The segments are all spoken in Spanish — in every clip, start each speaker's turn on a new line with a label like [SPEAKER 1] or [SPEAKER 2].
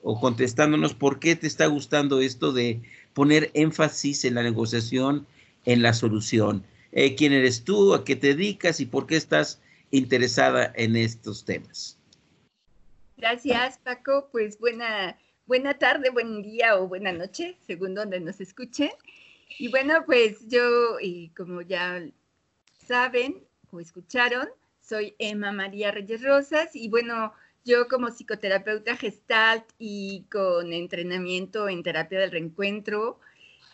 [SPEAKER 1] o contestándonos por qué te está gustando esto de poner énfasis en la negociación, en la solución. Eh, ¿Quién eres tú? ¿A qué te dedicas? ¿Y por qué estás interesada en estos temas?
[SPEAKER 2] Gracias, Paco. Pues buena, buena tarde, buen día o buena noche, según donde nos escuchen. Y bueno, pues yo, y como ya saben o escucharon, soy Emma María Reyes Rosas y bueno, yo como psicoterapeuta gestalt y con entrenamiento en terapia del reencuentro,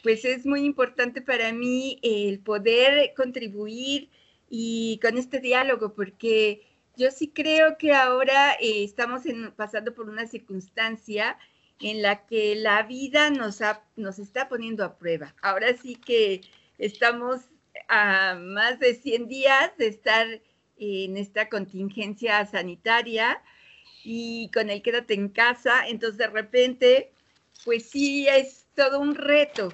[SPEAKER 2] pues es muy importante para mí el poder contribuir y con este diálogo, porque yo sí creo que ahora eh, estamos pasando por una circunstancia en la que la vida nos, nos está poniendo a prueba. Ahora sí que estamos a más de 100 días de estar en esta contingencia sanitaria y con el quédate en casa, entonces de repente, pues sí es todo un reto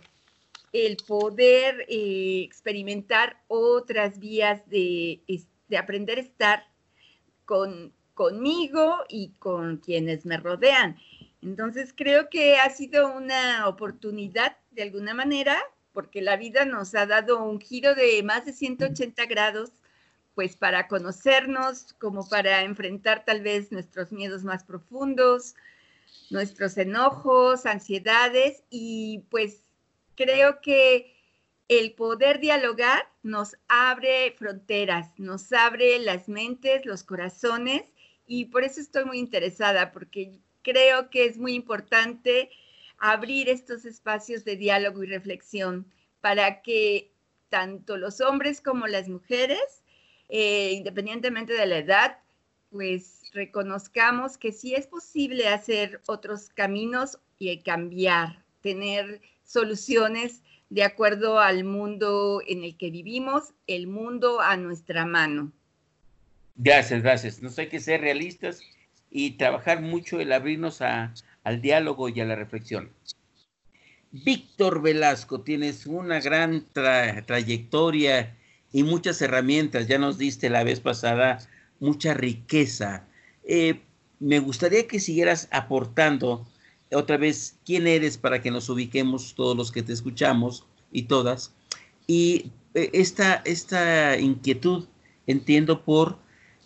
[SPEAKER 2] el poder eh, experimentar otras vías de, de, aprender a estar con, conmigo y con quienes me rodean. Entonces creo que ha sido una oportunidad de alguna manera, porque la vida nos ha dado un giro de más de 180 grados pues para conocernos, como para enfrentar tal vez nuestros miedos más profundos, nuestros enojos, ansiedades y pues creo que el poder dialogar nos abre fronteras, nos abre las mentes, los corazones y por eso estoy muy interesada porque creo que es muy importante abrir estos espacios de diálogo y reflexión para que tanto los hombres como las mujeres eh, independientemente de la edad, pues reconozcamos que sí es posible hacer otros caminos y cambiar, tener soluciones de acuerdo al mundo en el que vivimos, el mundo a nuestra mano.
[SPEAKER 1] Gracias, gracias. Nos hay que ser realistas y trabajar mucho el abrirnos al diálogo y a la reflexión. Víctor Velasco, tienes una gran trayectoria y muchas herramientas. Ya nos diste la vez pasada mucha riqueza. Eh, me gustaría que siguieras aportando otra vez quién eres para que nos ubiquemos todos los que te escuchamos y todas. Y eh, esta, esta inquietud, entiendo, por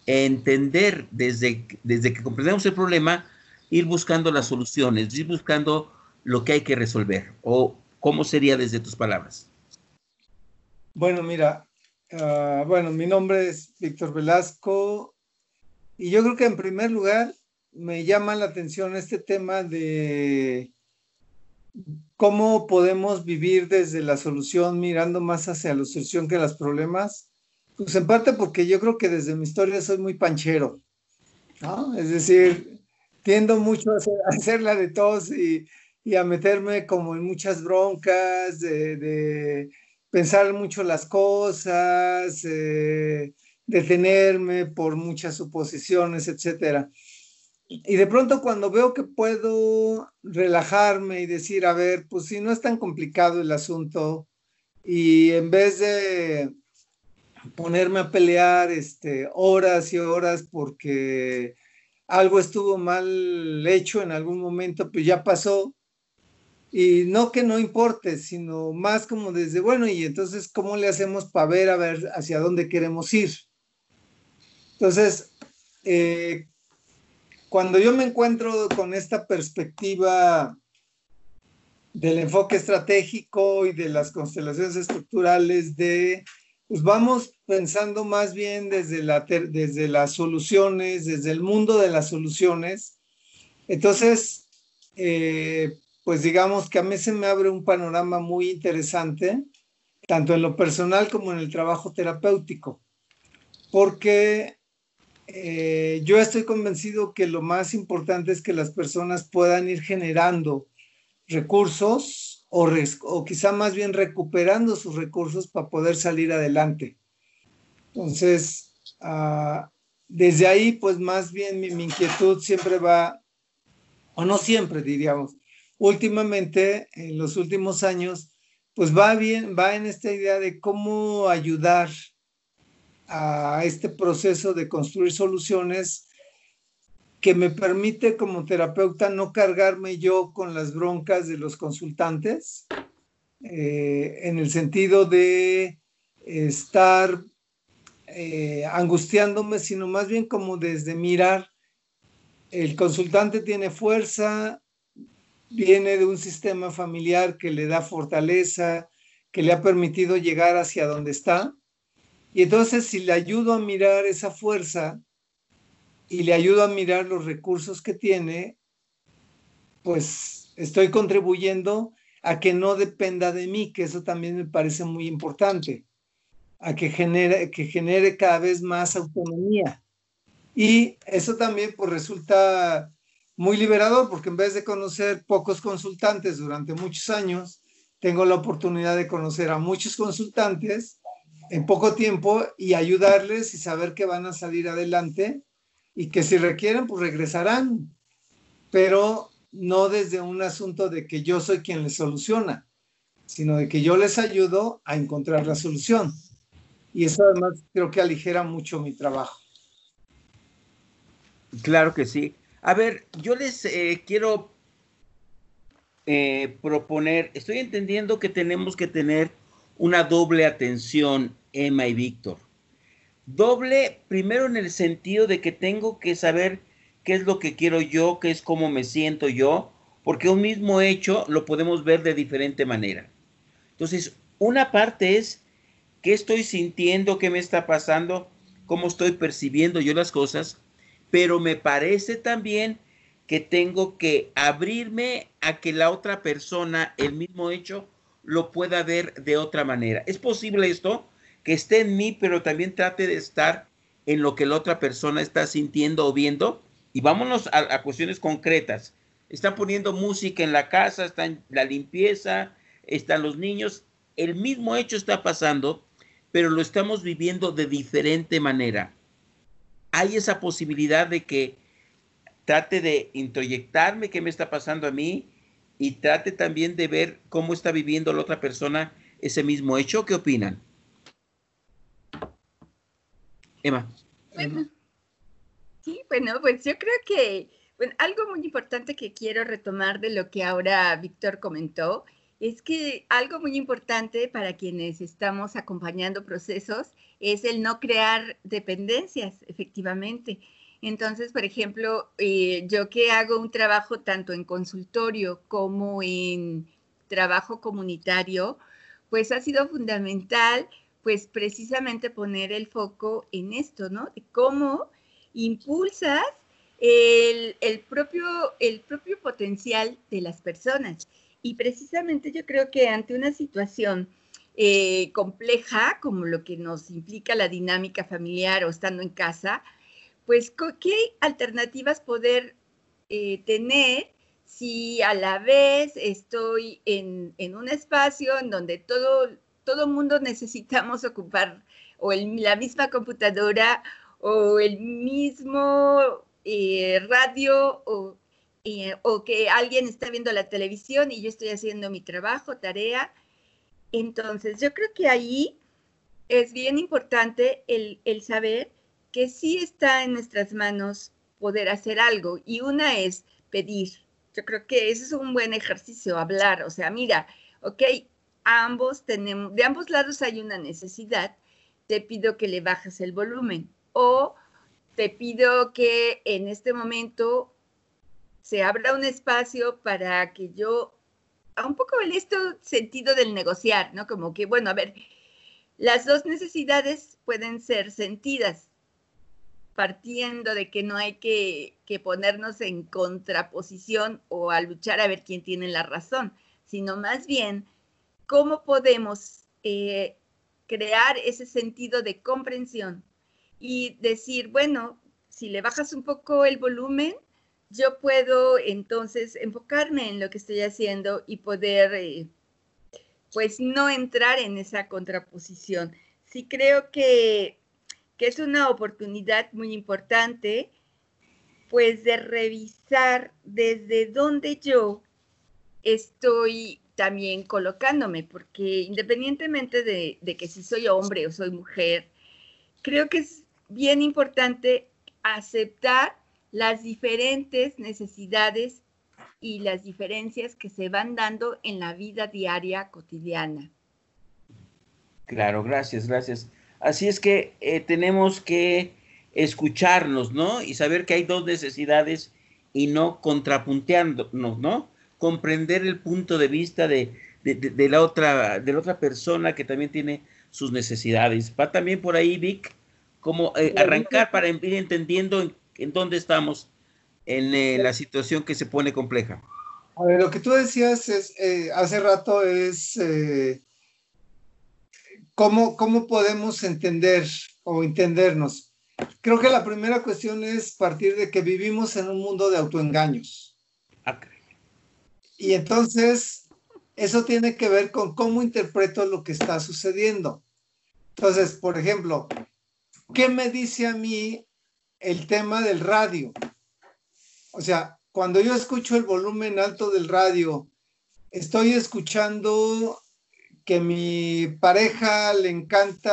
[SPEAKER 1] entender desde, desde que comprendemos el problema, ir buscando las soluciones, ir buscando lo que hay que resolver. ¿O cómo sería desde tus palabras?
[SPEAKER 3] Bueno, mira, Ah, bueno, mi nombre es Víctor Velasco y yo creo que en primer lugar me llama la atención este tema de cómo podemos vivir desde la solución mirando más hacia la solución que los problemas. Pues en parte porque yo creo que desde mi historia soy muy panchero, ¿no? Es decir, tiendo mucho a, hacer, la de todos y, a meterme como en muchas broncas de pensar mucho las cosas, eh, detenerme por muchas suposiciones, etc. Y de pronto cuando veo que puedo relajarme y decir, a ver, pues si no es tan complicado el asunto, y en vez de ponerme a pelear este, horas y horas porque algo estuvo mal hecho en algún momento, pues ya pasó, y no que no importe, sino más como desde, bueno, y entonces, ¿cómo le hacemos para ver, a ver hacia dónde queremos ir? Entonces, eh, cuando yo me encuentro con esta perspectiva del enfoque estratégico y de las constelaciones estructurales de, pues vamos pensando más bien desde, la, desde las soluciones, desde el mundo de las soluciones. Entonces, eh, pues digamos que a mí se me abre un panorama muy interesante, tanto en lo personal como en el trabajo terapéutico, porque eh, yo estoy convencido que lo más importante es que las personas puedan ir generando recursos o, o quizá más bien recuperando sus recursos para poder salir adelante. Entonces, ah, desde ahí, pues más bien mi inquietud siempre va, o no siempre diríamos, últimamente, en los últimos años, pues va bien, va en esta idea de cómo ayudar a este proceso de construir soluciones que me permite como terapeuta no cargarme yo con las broncas de los consultantes, eh, en el sentido de estar eh, angustiándome, sino más bien como desde mirar, el consultante tiene fuerza, viene de un sistema familiar que le da fortaleza, que le ha permitido llegar hacia donde está. Y entonces si le ayudo a mirar esa fuerza y le ayudo a mirar los recursos que tiene, pues estoy contribuyendo a que no dependa de mí, que eso también me parece muy importante, a que genere, que genere cada vez más autonomía. Y eso también pues resulta muy liberador porque en vez de conocer pocos consultantes durante muchos años, tengo la oportunidad de conocer a muchos consultantes en poco tiempo y ayudarles y saber que van a salir adelante y que si requieren, pues regresarán, pero no desde un asunto de que yo soy quien les soluciona, sino de que yo les ayudo a encontrar la solución. Y eso además creo que aligera mucho mi trabajo.
[SPEAKER 1] Claro que sí. A ver, yo les eh, quiero eh, proponer, estoy entendiendo que tenemos que tener una doble atención, Emma y Víctor. Doble, primero en el sentido de que tengo que saber qué es lo que quiero yo, qué es cómo me siento yo, porque un mismo hecho lo podemos ver de diferente manera. Entonces, una parte es qué estoy sintiendo, qué me está pasando, cómo estoy percibiendo yo las cosas pero me parece también que tengo que abrirme a que la otra persona, el mismo hecho, lo pueda ver de otra manera. ¿Es posible esto? Que esté en mí, pero también trate de estar en lo que la otra persona está sintiendo o viendo. Y vámonos a, cuestiones concretas. Están poniendo música en la casa, está en la limpieza, están los niños. El mismo hecho está pasando, pero lo estamos viviendo de diferente manera hay esa posibilidad de que trate de introyectarme qué me está pasando a mí y trate también de ver cómo está viviendo la otra persona ese mismo hecho. ¿Qué opinan? Emma.
[SPEAKER 2] Bueno, sí, bueno, pues yo creo que bueno, algo muy importante que quiero retomar de lo que ahora Víctor comentó es que algo muy importante para quienes estamos acompañando procesos es el no crear dependencias, efectivamente. Entonces, por ejemplo, eh, yo que hago un trabajo tanto en consultorio como en trabajo comunitario, pues ha sido fundamental, pues precisamente poner el foco en esto, ¿no? De cómo impulsas el, propio, el propio potencial de las personas. Y precisamente yo creo que ante una situación eh, compleja, como lo que nos implica la dinámica familiar o estando en casa, pues qué alternativas poder eh, tener si a la vez estoy en, un espacio en donde todo, todo mundo necesitamos ocupar o la misma computadora o el mismo eh, radio o o que alguien está viendo la televisión y yo estoy haciendo mi trabajo, tarea. Entonces, yo creo que ahí es bien importante el, el saber que sí está en nuestras manos poder hacer algo y una es pedir. Yo creo que ese es un buen ejercicio, hablar. O sea, mira, ok, ambos tenemos, de ambos lados hay una necesidad, te pido que le bajes el volumen o te pido que en este momento se abra un espacio para que yo, a un poco el esto sentido del negociar, ¿no? Como que, bueno, a ver, las dos necesidades pueden ser sentidas, partiendo de que no hay que, ponernos en contraposición o a luchar a ver quién tiene la razón, sino más bien cómo podemos eh, crear ese sentido de comprensión y decir, bueno, si le bajas un poco el volumen, yo puedo entonces enfocarme en lo que estoy haciendo y poder, eh, pues, no entrar en esa contraposición. Sí creo que, que es una oportunidad muy importante, pues, de revisar desde dónde yo estoy también colocándome, porque independientemente de, de que si soy hombre o soy mujer, creo que es bien importante aceptar las diferentes necesidades y las diferencias que se van dando en la vida diaria cotidiana.
[SPEAKER 1] Claro, gracias, gracias. Así es que eh, tenemos que escucharnos, ¿no? Y saber que hay dos necesidades y no contrapunteándonos, ¿no? Comprender el punto de vista de, la otra, de la otra persona que también tiene sus necesidades. Va también por ahí, Vic, como eh, arrancar para ir entendiendo en, dónde estamos en eh, la situación que se pone compleja.
[SPEAKER 3] A ver, lo que tú decías es, eh, hace rato es ¿cómo, cómo podemos entender o entendernos. Creo que la primera cuestión es partir de que vivimos en un mundo de autoengaños. Ah, y entonces, eso tiene que ver con cómo interpreto lo que está sucediendo. Entonces, por ejemplo, ¿qué me dice a mí el tema del radio? O sea, cuando yo escucho el volumen alto del radio, estoy escuchando que mi pareja le encanta,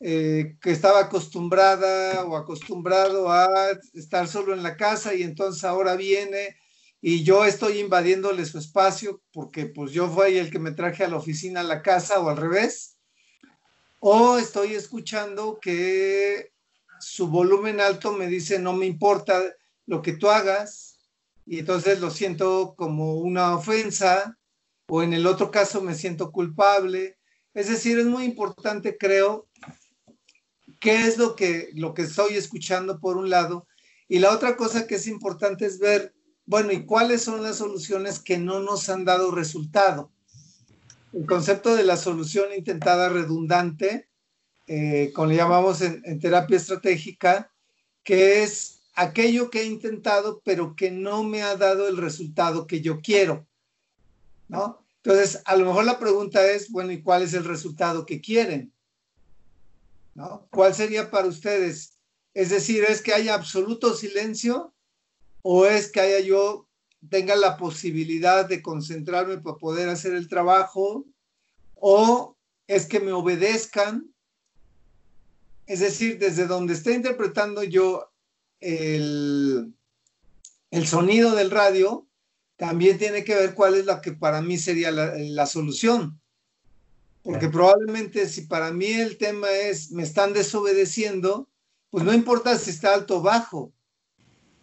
[SPEAKER 3] eh, que estaba acostumbrada o acostumbrado a estar solo en la casa y entonces ahora viene y yo estoy invadiéndole su espacio porque pues yo fui el que me traje a la oficina a la casa o al revés. O estoy escuchando que su volumen alto me dice no me importa lo que tú hagas y entonces lo siento como una ofensa o en el otro caso me siento culpable. Es decir, es muy importante, creo, qué es lo que, lo que estoy escuchando por un lado. Y la otra cosa que es importante es ver, bueno, ¿y cuáles son las soluciones que no nos han dado resultado? el concepto de la solución intentada redundante, eh, como le llamamos en, en, terapia estratégica, que es aquello que he intentado, pero que no me ha dado el resultado que yo quiero, ¿no? Entonces, a lo mejor la pregunta es, bueno, ¿y cuál es el resultado que quieren? ¿No? ¿Cuál sería para ustedes? Es decir, ¿es que haya absoluto silencio o es que haya yo tenga la posibilidad de concentrarme para poder hacer el trabajo, o es que me obedezcan. Es decir, desde donde esté interpretando yo el, el sonido del radio, también tiene que ver cuál es la que para mí sería la, la solución. Porque probablemente si para mí el tema es me están desobedeciendo, pues no importa si está alto o bajo,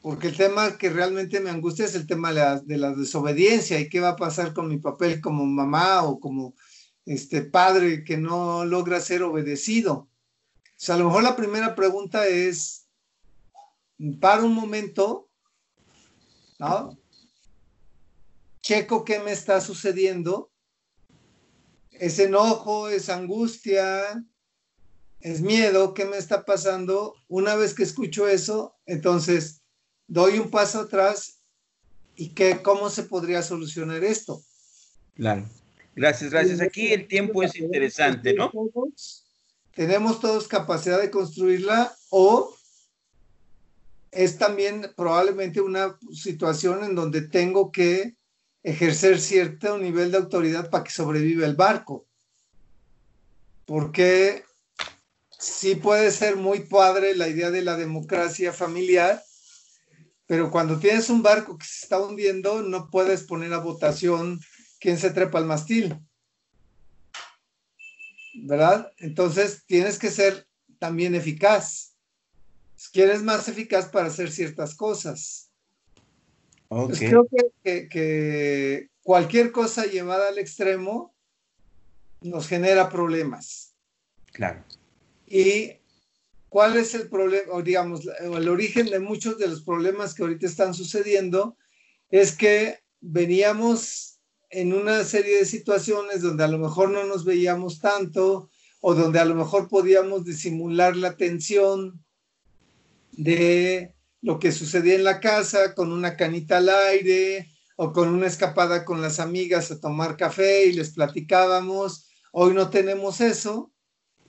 [SPEAKER 3] porque el tema que realmente me angustia es el tema de la, desobediencia y qué va a pasar con mi papel como mamá o como este padre que no logra ser obedecido. O sea, a lo mejor la primera pregunta es, para un momento, ¿no? Checo qué me está sucediendo. Es enojo, es angustia, es miedo, ¿qué me está pasando? Una vez que escucho eso, entonces doy un paso atrás y que, cómo se podría solucionar esto.
[SPEAKER 1] Claro. Gracias, gracias. Aquí el tiempo es interesante, ¿no?
[SPEAKER 3] Tenemos todos capacidad de construirla o es también probablemente una situación en donde tengo que ejercer cierto nivel de autoridad para que sobreviva el barco. Porque sí puede ser muy padre la idea de la democracia familiar, pero cuando tienes un barco que se está hundiendo, no puedes poner a votación quién se trepa al mastil. ¿Verdad? Entonces tienes que ser también eficaz. Quieres más eficaz para hacer ciertas cosas. creo que, que cualquier cosa llevada al extremo nos genera problemas.
[SPEAKER 1] Claro.
[SPEAKER 3] Y ¿Cuál es el problema, o digamos, el origen de muchos de los problemas que ahorita están sucediendo? Es que veníamos en una serie de situaciones donde a lo mejor no nos veíamos tanto o donde a lo mejor podíamos disimular la tensión de lo que sucedía en la casa con una canita al aire o con una escapada con las amigas a tomar café y les platicábamos. Hoy no tenemos eso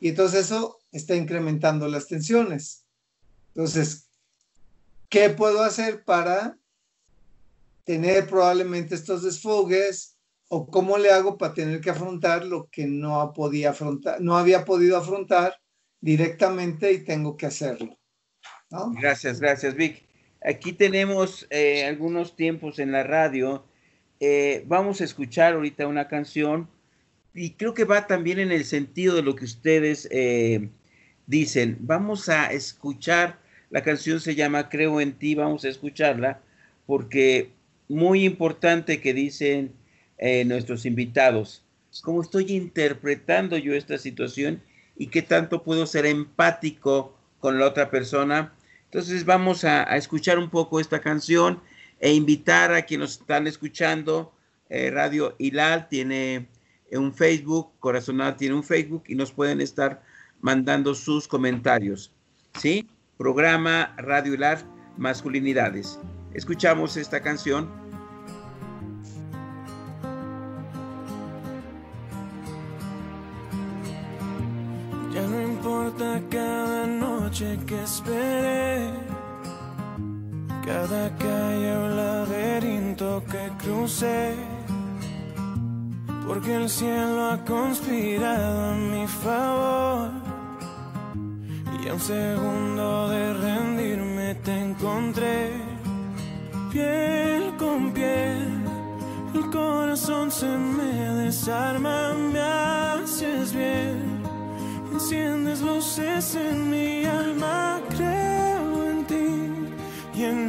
[SPEAKER 3] y entonces eso está incrementando las tensiones. Entonces, ¿qué puedo hacer para tener probablemente estos desfogues o cómo le hago para tener que afrontar lo que no podía afrontar, no había podido afrontar directamente y tengo que hacerlo?
[SPEAKER 1] Gracias, gracias, Vic. Aquí tenemos eh, algunos tiempos en la radio. Eh, vamos a escuchar ahorita una canción y creo que va también en el sentido de lo que ustedes eh, dicen. Vamos a escuchar, la canción se llama Creo en ti, vamos a escucharla porque muy importante que dicen nuestros invitados, cómo estoy interpretando yo esta situación y qué tanto puedo ser empático con la otra persona. Entonces vamos a, escuchar un poco esta canción e invitar a quienes están escuchando. Eh, Radio Hilal tiene un Facebook, Corazonal tiene un Facebook y nos pueden estar mandando sus comentarios. ¿Sí? Programa Radio Hilal Masculinidades. Escuchamos esta canción
[SPEAKER 4] cada noche que esperé, cada calle o laberinto que crucé, porque el cielo ha conspirado a mi favor. Y a un segundo de rendirme te encontré, piel con piel. El corazón se me desarma, me haces bien enciendes luces en mi alma, creo en ti y en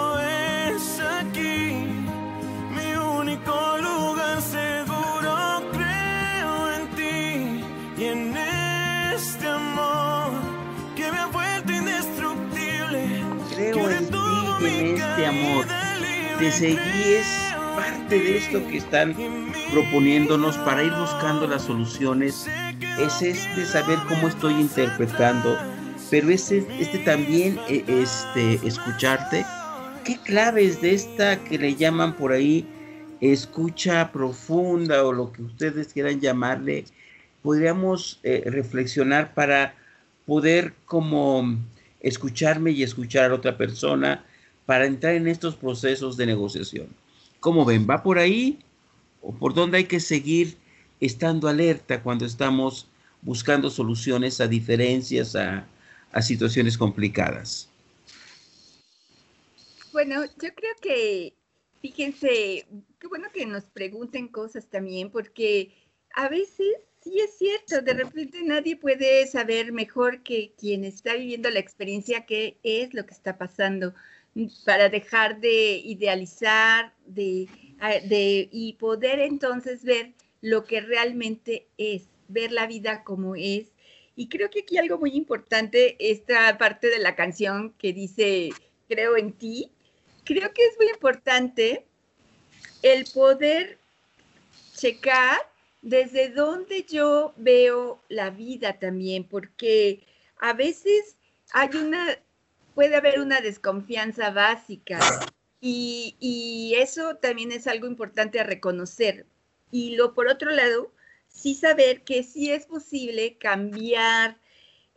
[SPEAKER 4] Este amor que me ha vuelto indestructible.
[SPEAKER 1] Creo en ti y en este amor. Te seguí es parte de esto que están proponiéndonos para ir buscando las soluciones. Es este saber cómo estoy interpretando, pero este, este también, e, este, escucharte. ¿Qué claves de esta que le llaman por ahí escucha profunda o lo que ustedes quieran llamarle, podríamos eh, reflexionar para poder como escucharme y escuchar a otra persona para entrar en estos procesos de negociación. ¿Cómo ven? ¿Va por ahí? ¿O por dónde hay que seguir estando alerta cuando estamos buscando soluciones a diferencias, a, a situaciones complicadas?
[SPEAKER 2] Bueno, yo creo que Fíjense, qué bueno que nos pregunten cosas también, porque a veces sí es cierto, de repente nadie puede saber mejor que quien está viviendo la experiencia qué es lo que está pasando, mm, para dejar de idealizar de, de, y poder entonces ver lo que realmente es, ver la vida como es. Y creo que aquí algo muy importante, esta parte de la canción que dice, creo en ti, creo que es muy importante el poder checar desde dónde yo veo la vida también, porque a veces hay una, puede haber una desconfianza básica y, eso también es algo importante a reconocer. Y lo por otro lado, sí saber que sí es posible cambiar,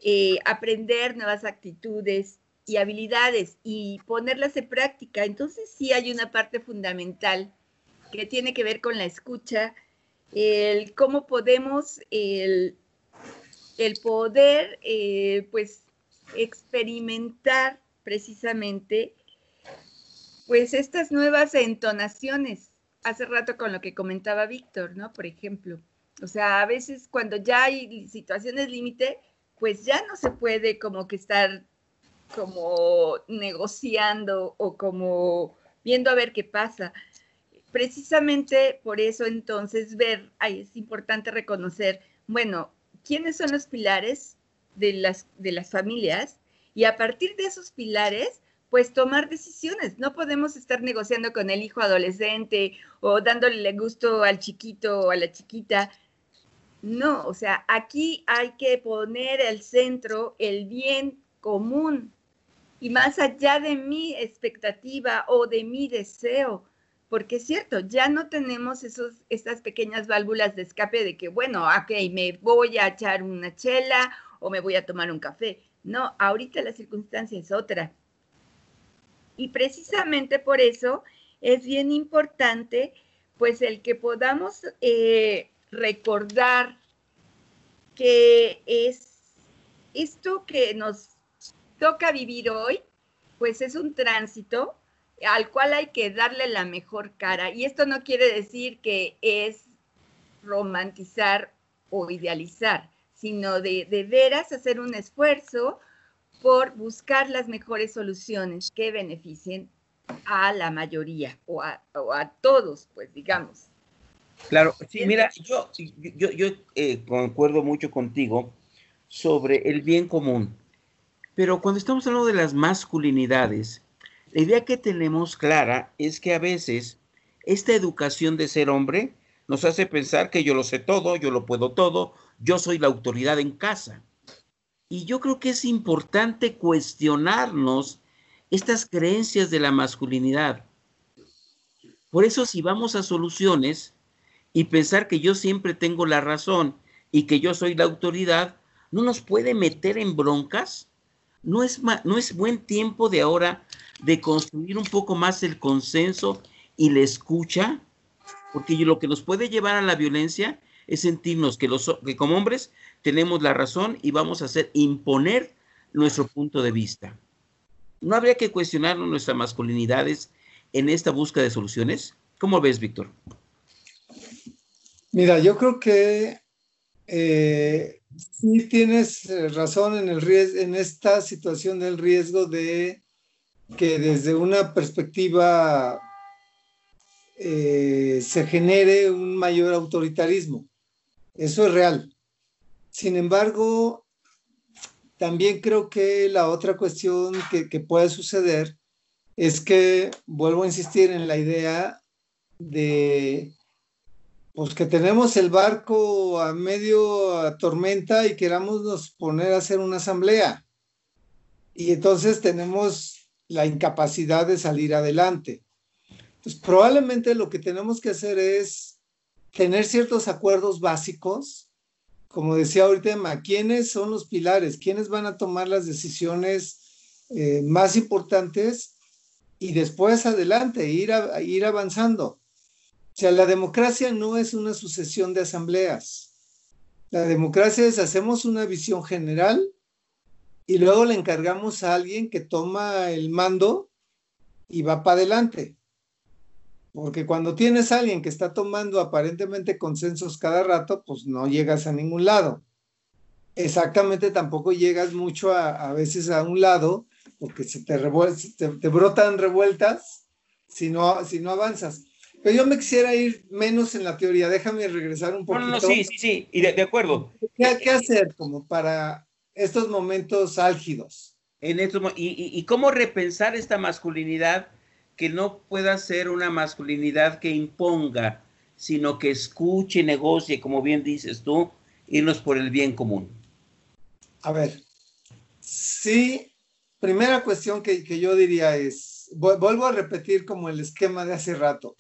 [SPEAKER 2] eh, aprender nuevas actitudes, y habilidades y ponerlas en práctica. Entonces sí hay una parte fundamental que tiene que ver con la escucha, el cómo podemos, el, poder, eh, pues, experimentar precisamente, pues, estas nuevas entonaciones. Hace rato con lo que comentaba Víctor, ¿no? Por ejemplo. O sea, a veces cuando ya hay situaciones límite, pues ya no se puede como que estar como negociando o como viendo a ver qué pasa. Precisamente por eso entonces ver, es importante reconocer, bueno, quiénes son los pilares de las, de las familias y a partir de esos pilares, pues tomar decisiones. No podemos estar negociando con el hijo adolescente o dándole gusto al chiquito o a la chiquita. No, o sea, aquí hay que poner el centro el bien común y más allá de mi expectativa o de mi deseo, porque es cierto, ya no tenemos esos, pequeñas válvulas de escape de que, bueno, ok, me voy a echar una chela o me voy a tomar un café. No, ahorita la circunstancia es otra. Y precisamente por eso es bien importante, pues, el que podamos eh, recordar que es esto que nos toca vivir hoy, pues es un tránsito al cual hay que darle la mejor cara. Y esto no quiere decir que es romantizar o idealizar, sino de, de veras hacer un esfuerzo por buscar las mejores soluciones que beneficien a la mayoría o a, todos, pues digamos.
[SPEAKER 1] Claro, sí, mira, yo, yo, yo eh, concuerdo mucho contigo sobre el bien común, pero cuando estamos hablando de las masculinidades, la idea que tenemos clara es que a veces esta educación de ser hombre nos hace pensar que yo lo sé todo, yo lo puedo todo, yo soy la autoridad en casa. Y yo creo que es importante cuestionarnos estas creencias de la masculinidad. Por eso si vamos a soluciones y pensar que yo siempre tengo la razón y que yo soy la autoridad, no nos puede meter en broncas. No es, no es buen tiempo de ahora de construir un poco más el consenso y la escucha, porque lo que nos puede llevar a la violencia es sentirnos que, que como hombres tenemos la razón y vamos a hacer imponer nuestro punto de vista. ¿No habría que cuestionar nuestras masculinidades en esta búsqueda de soluciones? ¿Cómo ves, Víctor?
[SPEAKER 3] Mira, yo creo que eh, sí tienes razón en, el en esta situación del riesgo de que desde una perspectiva eh, se genere un mayor autoritarismo. Eso es real. Sin embargo, también creo que la otra cuestión que puede suceder es que vuelvo a insistir en la idea de pues que tenemos el barco a medio tormenta y queramos poner a hacer una asamblea. Y entonces tenemos la incapacidad de salir adelante. Entonces, probablemente lo que tenemos que hacer es tener ciertos acuerdos básicos, como decía ahorita Emma, ¿quiénes son los pilares? ¿Quiénes van a tomar las decisiones eh, más importantes? Y después adelante, ir, ir avanzando. O sea, la democracia no es una sucesión de asambleas. La democracia es hacemos una visión general y luego le encargamos a alguien que toma el mando y va para adelante. Porque cuando tienes a alguien que está tomando aparentemente consensos cada rato, pues no llegas a ningún lado. Exactamente tampoco llegas mucho a, veces a un lado, porque se te, te, brotan revueltas si no, si no avanzas. Pero yo me quisiera ir menos en la teoría, déjame regresar un poquito.
[SPEAKER 1] No, no, sí, sí, sí, y de, acuerdo.
[SPEAKER 3] ¿Qué, ¿Qué hacer como para estos momentos álgidos.
[SPEAKER 1] En y, cómo repensar esta masculinidad que no pueda ser una masculinidad que imponga, sino que escuche, negocie, como bien dices tú, irnos por el bien común.
[SPEAKER 3] A ver, sí, primera cuestión que, yo diría es, vuelvo a repetir como el esquema de hace rato.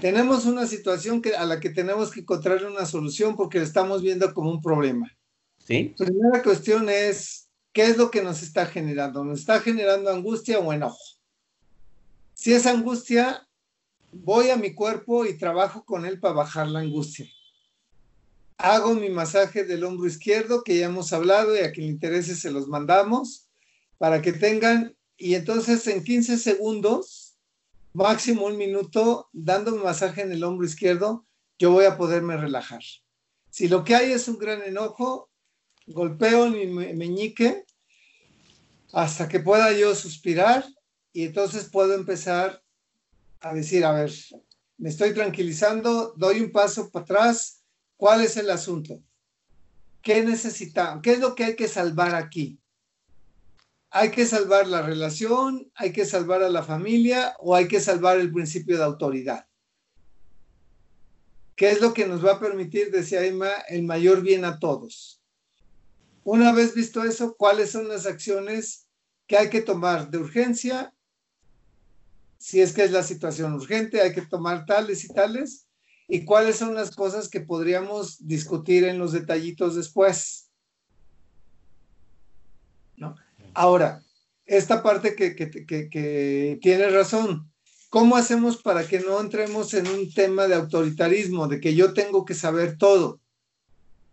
[SPEAKER 3] Tenemos una situación que, a la que tenemos que encontrar una solución porque la estamos viendo como un problema.
[SPEAKER 1] ¿Sí?
[SPEAKER 3] Primera cuestión es, ¿qué es lo que nos está generando? ¿Nos está generando angustia o enojo? Si es angustia, voy a mi cuerpo y trabajo con él para bajar la angustia. Hago mi masaje del hombro izquierdo, que ya hemos hablado y a quien le interese se los mandamos, para que tengan, y entonces en 15 segundos, máximo un minuto, dando masaje en el hombro izquierdo, yo voy a poderme relajar. Si lo que hay es un gran enojo, golpeo mi meñique hasta que pueda yo suspirar y entonces puedo empezar a decir, a ver, me estoy tranquilizando, doy un paso para atrás, ¿cuál es el asunto? ¿Qué necesitamos? ¿Qué es lo que hay que salvar aquí? ¿Hay que salvar la relación? ¿Hay que salvar a la familia? ¿O hay que salvar el principio de autoridad? ¿Qué es lo que nos va a permitir, decía Emma, el mayor bien a todos? Una vez visto eso, ¿cuáles son las acciones que hay que tomar de urgencia si es que es la situación urgente, hay que tomar tales y tales, y cuáles son las cosas que podríamos discutir en los detallitos después. ¿No? Ahora, esta parte que, que, tiene razón, ¿cómo hacemos para que no entremos en un tema de autoritarismo, de que yo tengo que saber todo?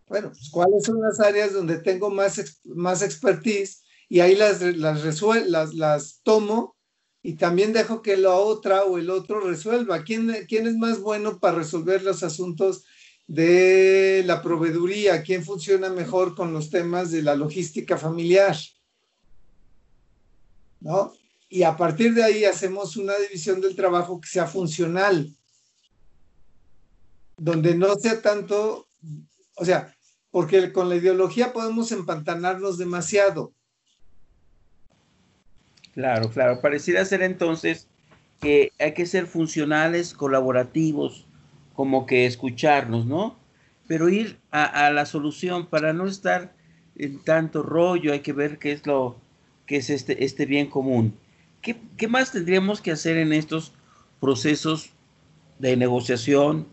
[SPEAKER 3] Bueno, pues, ¿cuáles son las áreas donde tengo más, más expertise? Y ahí las, las, las, las tomo y también dejo que la otra o el otro resuelva. ¿Quién, ¿Quién es más bueno para resolver los asuntos de la proveeduría? ¿Quién funciona mejor con los temas de la logística familiar? ¿No? Y a partir de ahí hacemos una división del trabajo que sea funcional, donde no sea tanto, o sea, porque con la ideología podemos empantanarnos demasiado
[SPEAKER 1] Claro, claro. Pareciera ser entonces que hay que ser funcionales, colaborativos, como que escucharnos, ¿no? Pero ir a, la solución para no estar en tanto rollo, hay que ver qué es lo que es este, este bien común. ¿Qué, ¿Qué más tendríamos que hacer en estos procesos de negociación,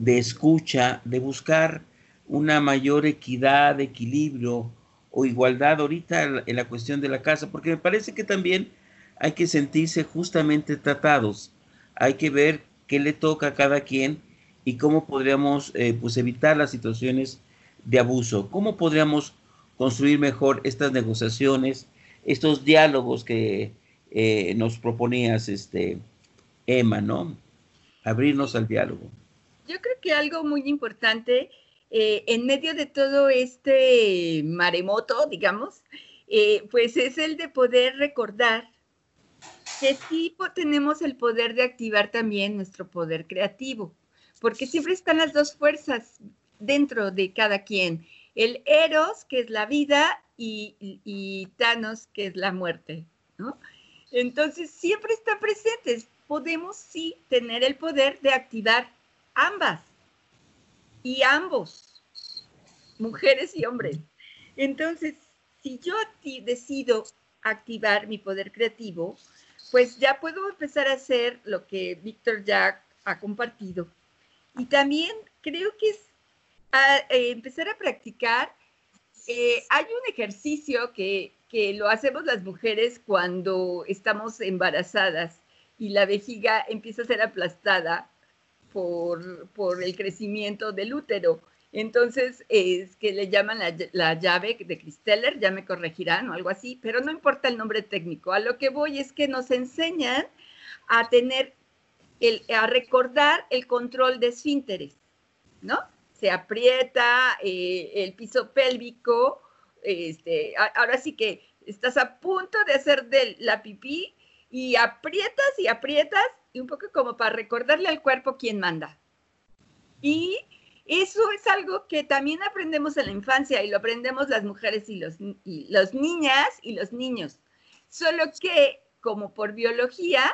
[SPEAKER 1] de escucha, de buscar una mayor equidad, equilibrio, o igualdad ahorita en la cuestión de la casa, porque me parece que también hay que sentirse justamente tratados, hay que ver qué le toca a cada quien y cómo podríamos eh, pues evitar las situaciones de abuso, cómo podríamos construir mejor estas negociaciones, estos diálogos que eh, nos proponías, este, Emma, ¿no? Abrirnos al diálogo.
[SPEAKER 2] Yo creo que algo muy importante eh, en medio de todo este maremoto, digamos, eh, pues es el de poder recordar que sí tenemos el poder de activar también nuestro poder creativo, porque siempre están las dos fuerzas dentro de cada quien, el Eros, que es la vida, y, y Thanos, que es la muerte, ¿no? Entonces, siempre están presentes. Podemos sí tener el poder de activar ambas y ambos, mujeres y hombres. Entonces, si yo decido activar mi poder creativo, pues ya puedo empezar a hacer lo que Víctor ya ha compartido. Y también creo que es eh, empezar a practicar. Eh, hay un ejercicio que, que lo hacemos las mujeres cuando estamos embarazadas y la vejiga empieza a ser aplastada por, el crecimiento del útero. Entonces, es que le llaman la, llave de Christeller, ya me corregirán o algo así, pero no importa el nombre técnico. A lo que voy es que nos enseñan a tener, el, a recordar el control de esfínteres, ¿no? Se aprieta eh, el piso pélvico, este, ahora sí que estás a punto de hacer de la pipí y aprietas y aprietas y un poco como para recordarle al cuerpo quién manda. Y eso es algo que también aprendemos en la infancia y lo aprendemos las mujeres y los, y los niñas y los niños. Solo que, como por biología,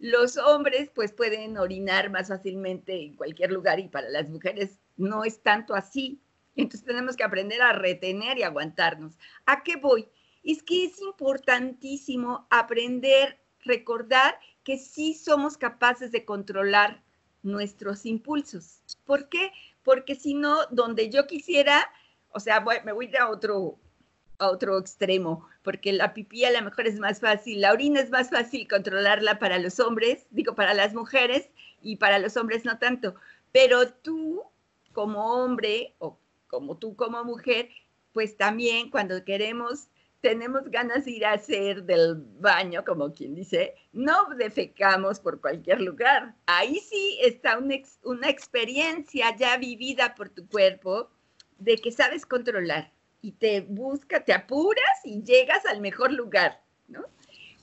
[SPEAKER 2] los hombres pues pueden orinar más fácilmente en cualquier lugar y para las mujeres no es tanto así. Entonces tenemos que aprender a retener y aguantarnos. ¿A qué voy? Es que es importantísimo aprender, recordar que sí somos capaces de controlar nuestros impulsos. ¿Por qué? Porque si no, donde yo quisiera, o sea, me voy a otro, a otro extremo, porque la pipí a lo mejor es más fácil, la orina es más fácil controlarla para los hombres, digo, para las mujeres, y para los hombres no tanto. Pero tú, como hombre, o como tú como mujer, pues también cuando queremos tenemos ganas de ir a hacer del baño, como quien dice, no defecamos por cualquier lugar. Ahí sí está una experiencia ya vivida por tu cuerpo de que sabes controlar. y te busca, te apuras y llegas al mejor lugar, ¿no?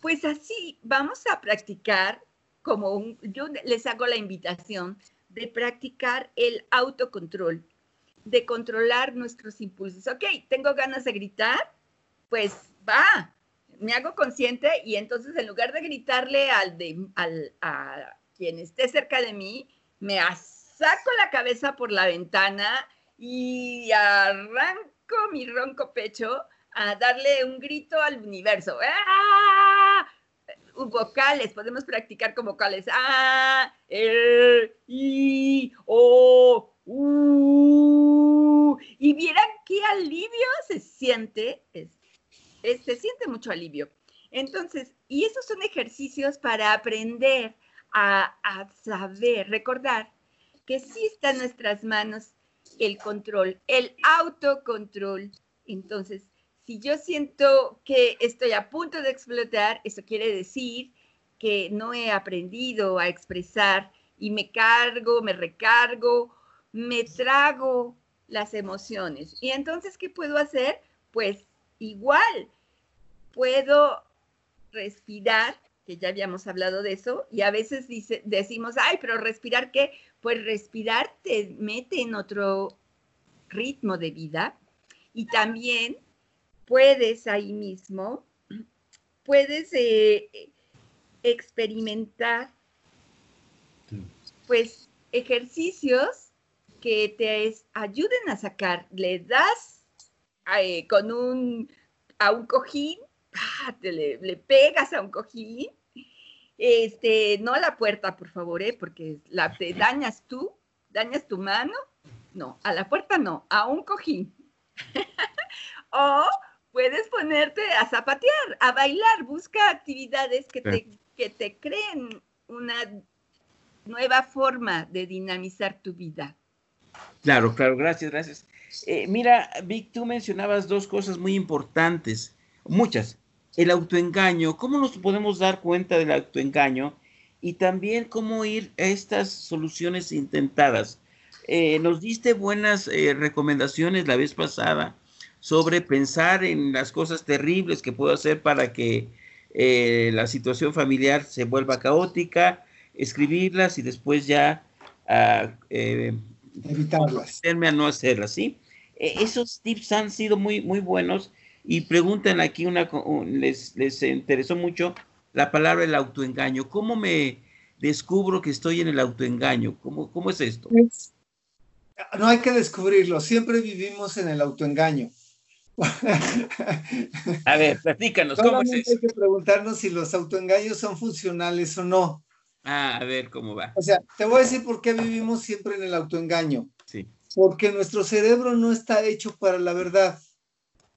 [SPEAKER 2] Pues así vamos a practicar como yo les hago la invitación de practicar el autocontrol, de controlar nuestros impulsos. Ok, tengo ganas de gritar, pues va, me hago consciente y entonces en lugar de gritarle al, de, al a quien esté cerca de mí, me saco la cabeza por la ventana y arranco mi ronco pecho a darle un grito al universo. ¡Ah! Vocales, podemos practicar con vocales. ¡Ah! Er, ¡I! ¡O! ¡U! Y vieran qué alivio se siente. se siente mucho alivio. Entonces, y esos son ejercicios para aprender a, a saber, recordar que sí está en nuestras manos el control, el autocontrol. Entonces, si yo siento que estoy a punto de explotar, eso quiere decir que no he aprendido a expresar y me cargo, me recargo, me trago las emociones. Y entonces, ¿qué puedo hacer? Pues igual, puedo respirar, que ya habíamos hablado de eso, y a veces dice, decimos, ay, pero respirar qué? Pues respirar te mete en otro ritmo de vida y también puedes ahí mismo, puedes eh, experimentar pues ejercicios que te ayuden a sacar, le das eh, con un, a un cojín, ah, te le, le, pegas a un cojín, este, no a la puerta, por favor, eh, porque la, te dañas tú, dañas tu mano no, a la puerta no, a un cojín. o puedes ponerte a zapatear, a bailar, busca actividades que te, que te creen una nueva forma de dinamizar tu vida.
[SPEAKER 1] Claro, claro, gracias, gracias. Eh, mira, Vic, tú mencionabas dos cosas muy importantes, muchas. El autoengaño, ¿cómo nos podemos dar cuenta del autoengaño? Y también cómo ir a estas soluciones intentadas. Eh, nos diste buenas eh, recomendaciones la vez pasada sobre pensar en las cosas terribles que puedo hacer para que eh, la situación familiar se vuelva caótica, escribirlas y después ya
[SPEAKER 3] uh, evitarlas.
[SPEAKER 1] a no hacerlas, ¿sí? esos tips han sido muy, muy buenos y preguntan aquí una, les, les interesó mucho la palabra el autoengaño. ¿Cómo me descubro que estoy en el autoengaño? ¿Cómo, cómo es esto?
[SPEAKER 3] no hay que descubrirlo, siempre vivimos en el autoengaño.
[SPEAKER 1] A ver, platícanos, ¿cómo es eso?
[SPEAKER 3] Hay que preguntarnos si los autoengaños son funcionales o no.
[SPEAKER 1] Ah, a ver cómo va.
[SPEAKER 3] O sea, te voy a decir por qué vivimos siempre en el autoengaño.
[SPEAKER 1] Sí.
[SPEAKER 3] Porque nuestro cerebro no está hecho para la verdad.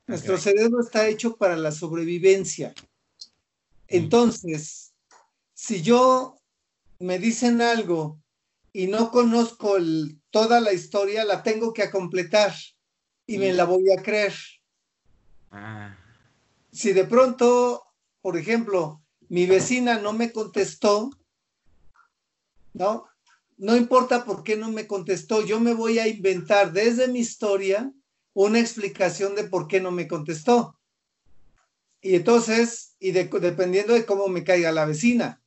[SPEAKER 3] Nuestro cerebro está hecho para la sobrevivencia. Entonces, si yo me dicen algo y no conozco toda la historia, la tengo que completar y me la voy a creer.
[SPEAKER 1] Ah.
[SPEAKER 3] Si de pronto, por ejemplo, mi vecina no me contestó, ¿no? No importa por qué no me contestó, yo me voy a inventar desde mi historia una explicación de por qué no me contestó. Y entonces, y dependiendo de cómo me caiga la vecina.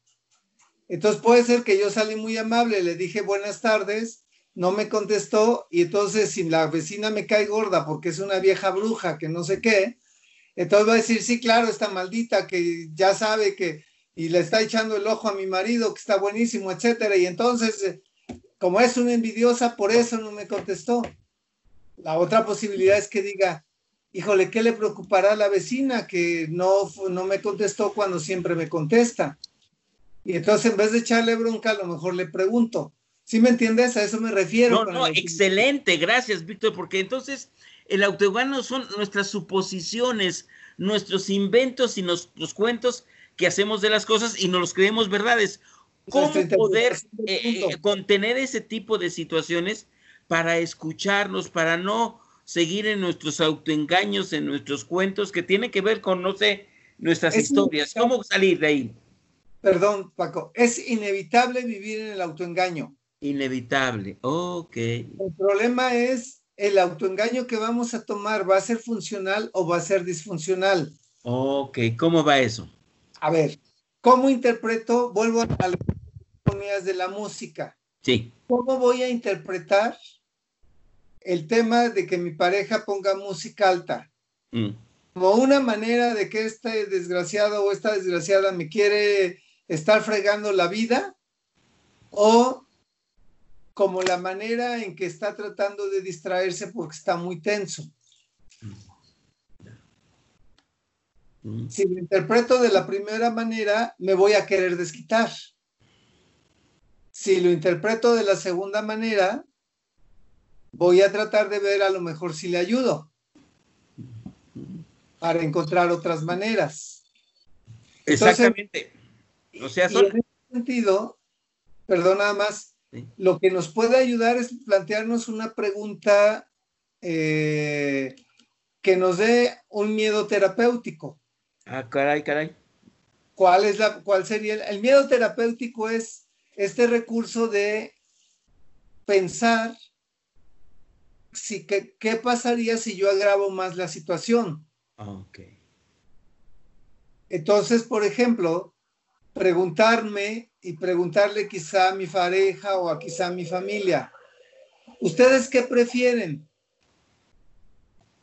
[SPEAKER 3] Entonces puede ser que yo salí muy amable, le dije buenas tardes, no me contestó y entonces si la vecina me cae gorda porque es una vieja bruja que no sé qué, entonces va a decir, sí, claro, esta maldita que ya sabe que y le está echando el ojo a mi marido que está buenísimo, etcétera. Y entonces, eh, como es una envidiosa, por eso no me contestó. La otra posibilidad es que diga, híjole, ¿qué le preocupará a la vecina que no, no me contestó cuando siempre me contesta? Y entonces en vez de echarle bronca, a lo mejor le pregunto. ¿Sí me entiendes? A eso me refiero.
[SPEAKER 1] No, no, excelente, gracias, Víctor, porque entonces el autoengaño son nuestras suposiciones, nuestros inventos y nuestros cuentos que hacemos de las cosas y nos los creemos verdades. ¿Cómo poder eh, eh, contener ese tipo de situaciones para escucharnos, para no seguir en nuestros autoengaños, en nuestros cuentos que tienen que ver con, no sé, nuestras historias? ¿Cómo salir de ahí?
[SPEAKER 3] Perdón, Paco, es inevitable vivir en el autoengaño.
[SPEAKER 1] Inevitable, ok.
[SPEAKER 3] El problema es el autoengaño que vamos a tomar va a ser funcional o va a ser disfuncional.
[SPEAKER 1] Ok, ¿cómo va eso?
[SPEAKER 3] A ver, ¿cómo interpreto? Vuelvo a las armonías de la música.
[SPEAKER 1] Sí.
[SPEAKER 3] ¿Cómo voy a interpretar el tema de que mi pareja ponga música alta?
[SPEAKER 1] Mm,
[SPEAKER 3] Como una manera de que este desgraciado o esta desgraciada me quiere estar fregando la vida o como la manera en que está tratando de distraerse porque está muy tenso.
[SPEAKER 1] mm,
[SPEAKER 3] Si lo interpreto de la primera manera, me voy a querer desquitar. Si lo interpreto de la segunda manera, voy a tratar de ver a lo mejor si le ayudo para encontrar otras maneras. Entonces,
[SPEAKER 1] Exactamente. O sea,
[SPEAKER 3] Y en ese sentido, perdón nada más,
[SPEAKER 1] Sí.
[SPEAKER 3] lo que nos puede ayudar es plantearnos una pregunta eh, que nos dé un miedo terapéutico.
[SPEAKER 1] Ah, caray, caray.
[SPEAKER 3] ¿Cuál, es la, cuál sería? El, el miedo terapéutico es este recurso de pensar si, que- qué pasaría si yo agravo más la situación.
[SPEAKER 1] Ok.
[SPEAKER 3] Entonces, por ejemplo, preguntarme y preguntarle quizá a mi pareja o a quizá a mi familia, ¿ustedes qué prefieren?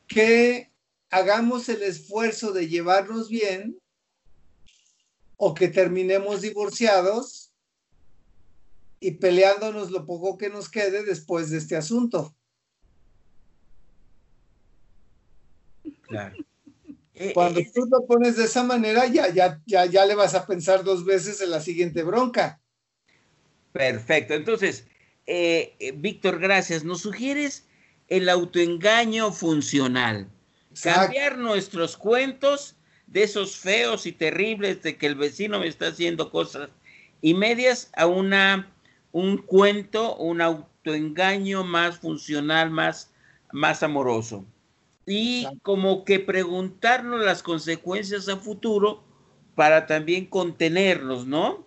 [SPEAKER 3] ¿Que hagamos el esfuerzo de llevarnos bien o que terminemos divorciados y peleándonos lo poco que nos quede después de este asunto?
[SPEAKER 1] Claro. Eh,
[SPEAKER 3] Cuando
[SPEAKER 1] eh,
[SPEAKER 3] tú lo pones de esa manera, ya, ya, ya, ya le vas a pensar dos veces en la siguiente bronca.
[SPEAKER 1] Perfecto. Entonces, eh, eh, Víctor, gracias. Nos sugieres el autoengaño funcional.
[SPEAKER 3] Exacto.
[SPEAKER 1] Cambiar nuestros cuentos de esos feos y terribles de que el vecino me está haciendo cosas y medias a una un cuento, un autoengaño más funcional, más, más amoroso. Y como que preguntarnos las consecuencias a futuro para también contenernos, ¿no?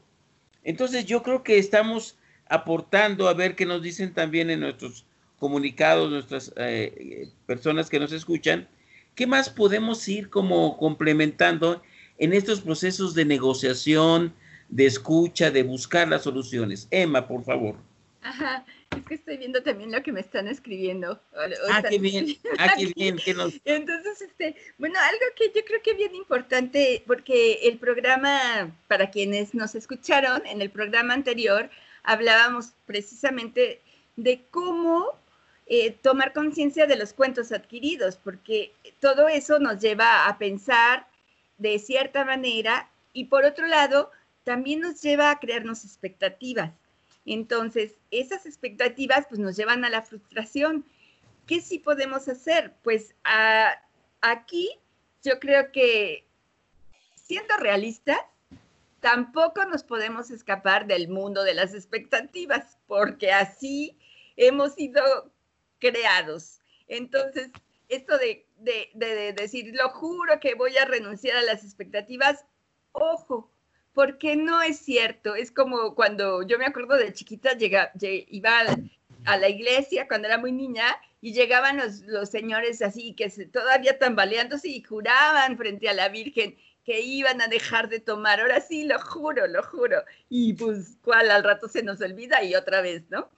[SPEAKER 1] Entonces yo creo que estamos aportando a ver qué nos dicen también en nuestros comunicados, nuestras eh, personas que nos escuchan, qué más podemos ir como complementando en estos procesos de negociación, de escucha, de buscar las soluciones. Emma, por favor.
[SPEAKER 2] Ajá, es que estoy viendo también lo que me están escribiendo. o- o
[SPEAKER 1] Ah,
[SPEAKER 2] están
[SPEAKER 1] qué bien, ah, qué bien, que nos...
[SPEAKER 2] Entonces, este, bueno, algo que yo creo que es bien importante, porque el programa, para quienes nos escucharon, en el programa anterior hablábamos precisamente de cómo eh, tomar conciencia de los cuentos adquiridos, porque todo eso nos lleva a pensar de cierta manera y por otro lado, también nos lleva a crearnos expectativas. Entonces, esas expectativas pues nos llevan a la frustración. ¿Qué sí podemos hacer? Pues a- aquí yo creo que siendo realistas, tampoco nos podemos escapar del mundo de las expectativas, porque así hemos sido creados. Entonces, esto de- de decir, lo juro que voy a renunciar a las expectativas, ojo, porque no es cierto. Es como cuando yo me acuerdo de chiquita, iba a, a la iglesia cuando era muy niña y llegaban los, los señores así, que se, todavía tambaleándose y juraban frente a la Virgen que iban a dejar de tomar. Ahora sí, lo juro, lo juro. Y pues, ¿cuál? Al rato se nos olvida y otra vez, ¿no?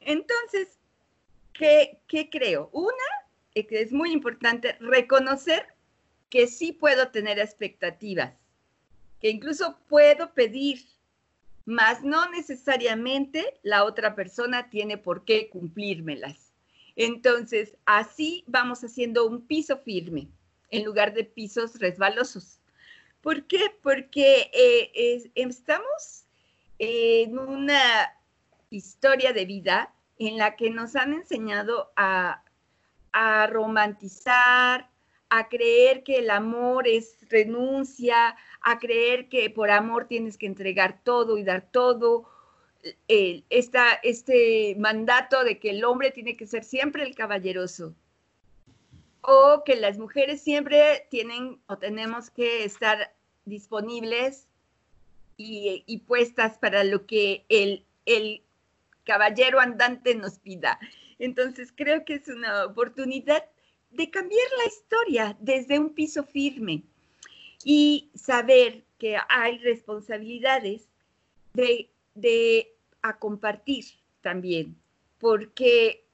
[SPEAKER 2] Entonces, ¿qué, qué creo? Una, eh, que es muy importante, reconocer que sí puedo tener expectativas, incluso puedo pedir, mas no necesariamente la otra persona tiene por qué cumplírmelas. Entonces, así vamos haciendo un piso firme en lugar de pisos resbalosos. ¿Por qué? Porque eh, es- estamos en una historia de vida en la que nos han enseñado a, a romantizar, a creer que el amor es renuncia, a creer que por amor tienes que entregar todo y dar todo. esta- este mandato de que el hombre tiene que ser siempre el caballeroso o que las mujeres siempre tienen o tenemos que estar disponibles y, y puestas para lo que el, el caballero andante nos pida. Entonces creo que es una oportunidad de cambiar la historia desde un piso firme y saber que hay responsabilidades de, a compartir también, porque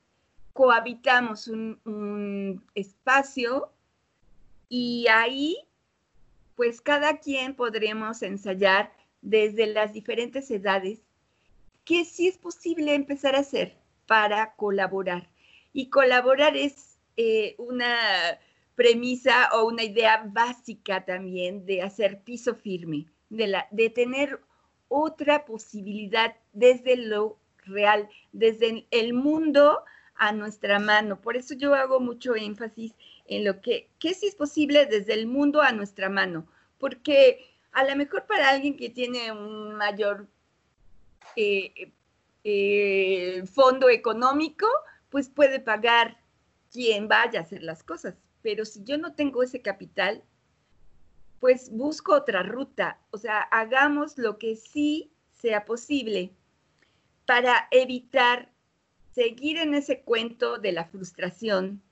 [SPEAKER 2] cohabitamos un espacio y ahí pues cada quien podremos ensayar desde las diferentes edades qué sí es posible empezar a hacer para colaborar. Y colaborar es eh, una premisa o una idea básica también de hacer piso firme, de, la, de tener otra posibilidad desde lo real, desde el mundo a nuestra mano. Por eso yo hago mucho énfasis en lo que, que sí es posible desde el mundo a nuestra mano, porque a lo mejor para alguien que tiene un mayor eh, eh, fondo económico, pues puede pagar quien vaya a hacer las cosas. Pero si yo no tengo ese capital, pues busco otra ruta. O sea, hagamos lo que sí sea posible para evitar seguir en ese cuento de la frustración,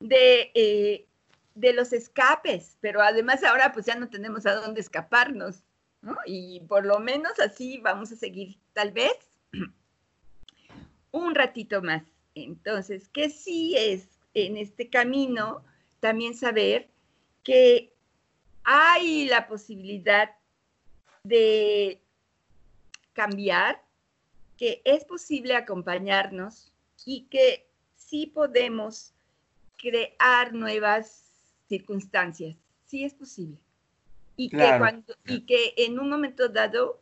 [SPEAKER 2] de eh, de los escapes, pero además ahora pues ya no tenemos a dónde escaparnos, ¿no? Y por lo menos así vamos a seguir, tal vez, un ratito más. Entonces, que sí es en este camino también saber que hay la posibilidad de cambiar, que es posible acompañarnos y que sí podemos crear nuevas circunstancias. Sí es posible. Y, que cuando, y que en un momento dado,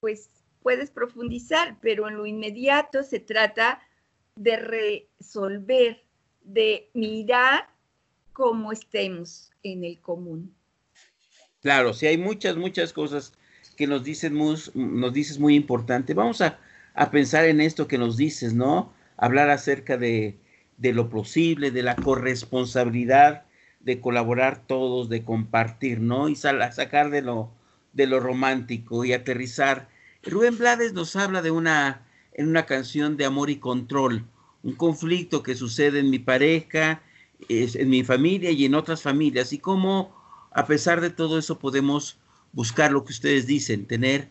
[SPEAKER 2] pues puedes profundizar, pero en lo inmediato se trata de resolver, de mirar cómo estemos en el común.
[SPEAKER 1] Claro, si hay muchas, muchas cosas que nos dicen nos dices muy importante. Vamos a, a, pensar en esto que nos dices, ¿no? Hablar acerca de, de lo posible, de la corresponsabilidad, de colaborar todos, de compartir, ¿no? Y sacar de lo, de lo romántico y aterrizar. Rubén Blades nos habla de una, en una canción de amor y control, un conflicto que sucede en mi pareja, en mi familia y en otras familias, y cómo a pesar de todo eso podemos buscar lo que ustedes dicen, tener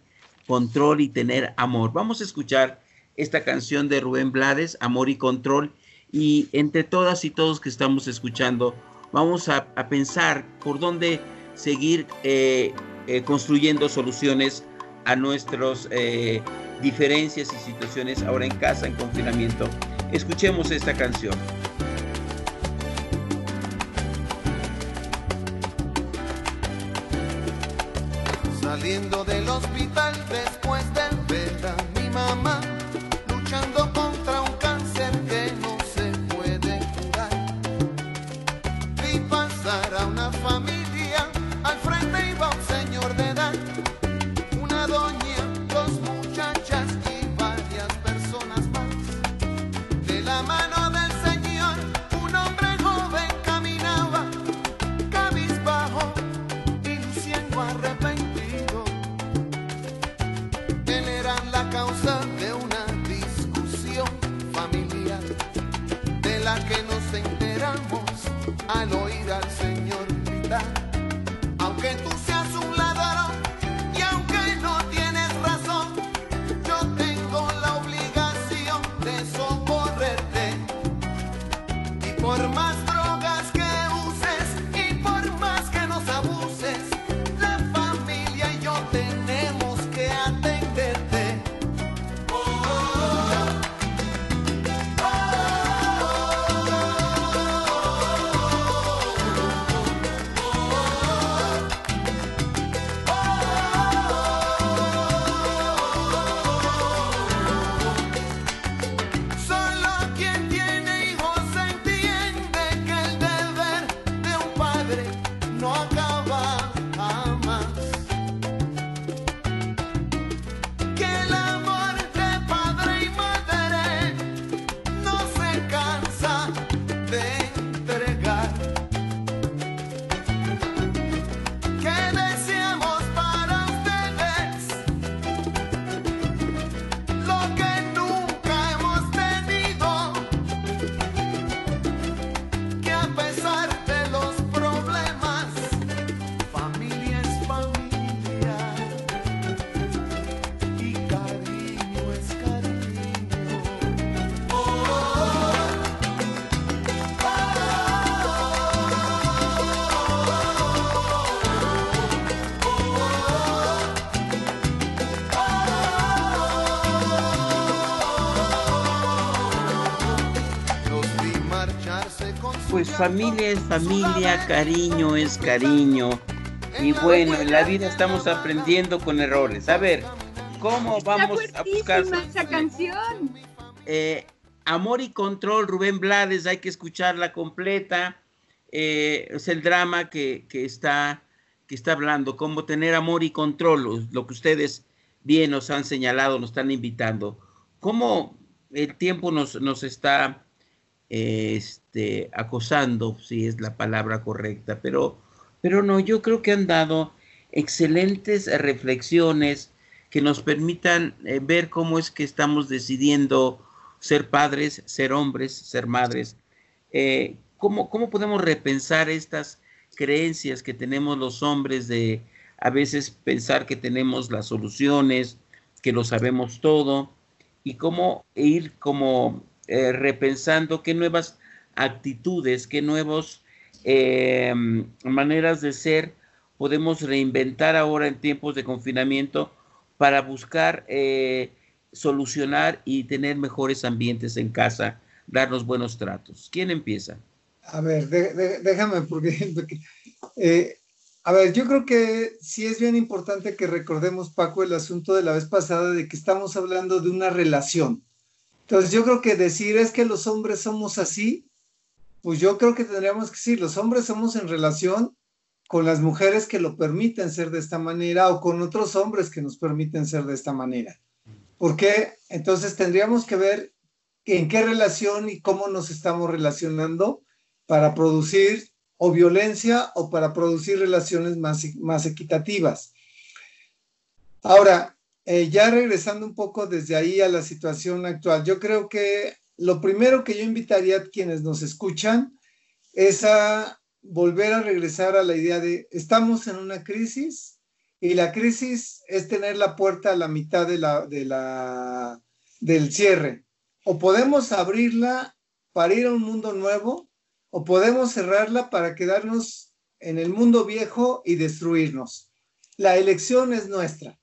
[SPEAKER 1] control y tener amor. Vamos a escuchar esta canción de Rubén Blades, Amor y Control, y entre todas y todos que estamos escuchando, vamos a, pensar por dónde seguir eh, eh, construyendo soluciones a nuestras eh, diferencias y situaciones ahora en casa, en confinamiento. Escuchemos esta canción.
[SPEAKER 5] Saliendo del hospital después de
[SPEAKER 1] familia es familia, cariño es cariño. Y bueno, en la vida estamos aprendiendo con errores. A ver, ¿cómo vamos a buscar
[SPEAKER 2] esa canción?
[SPEAKER 1] Eh, Amor y Control, Rubén Blades, hay que escucharla completa. Eh, es el drama que, está, que está hablando, cómo tener amor y control, lo que ustedes bien nos han señalado, nos están invitando. ¿Cómo el tiempo nos, nos está este, acosando, si es la palabra correcta? Pero, pero no, yo creo que han dado excelentes reflexiones que nos permitan eh, ver cómo es que estamos decidiendo ser padres, ser hombres, ser madres. Eh, ¿cómo, ¿Cómo podemos repensar estas creencias que tenemos los hombres de a veces pensar que tenemos las soluciones, que lo sabemos todo, y cómo ir como eh, repensando qué nuevas actitudes, qué nuevas eh, maneras de ser podemos reinventar ahora en tiempos de confinamiento para buscar eh, solucionar y tener mejores ambientes en casa, darnos buenos tratos. ¿Quién empieza?
[SPEAKER 3] A ver, déjame, porque a ver, yo creo que sí es bien importante que recordemos, Paco, el asunto de la vez pasada de que estamos hablando de una relación. Entonces, yo creo que decir es que los hombres somos así, pues yo creo que tendríamos que decir, los hombres somos en relación con las mujeres que lo permiten ser de esta manera o con otros hombres que nos permiten ser de esta manera. Porque entonces tendríamos que ver en qué relación y cómo nos estamos relacionando para producir o violencia o para producir relaciones más, más equitativas. Ahora, eh, ya regresando un poco desde ahí a la situación actual, yo creo que lo primero que yo invitaría a quienes nos escuchan es a volver a regresar a la idea de estamos en una crisis y la crisis es tener la puerta a la mitad de la, de la, del cierre. O podemos abrirla para ir a un mundo nuevo o podemos cerrarla para quedarnos en el mundo viejo y destruirnos. La elección es nuestra.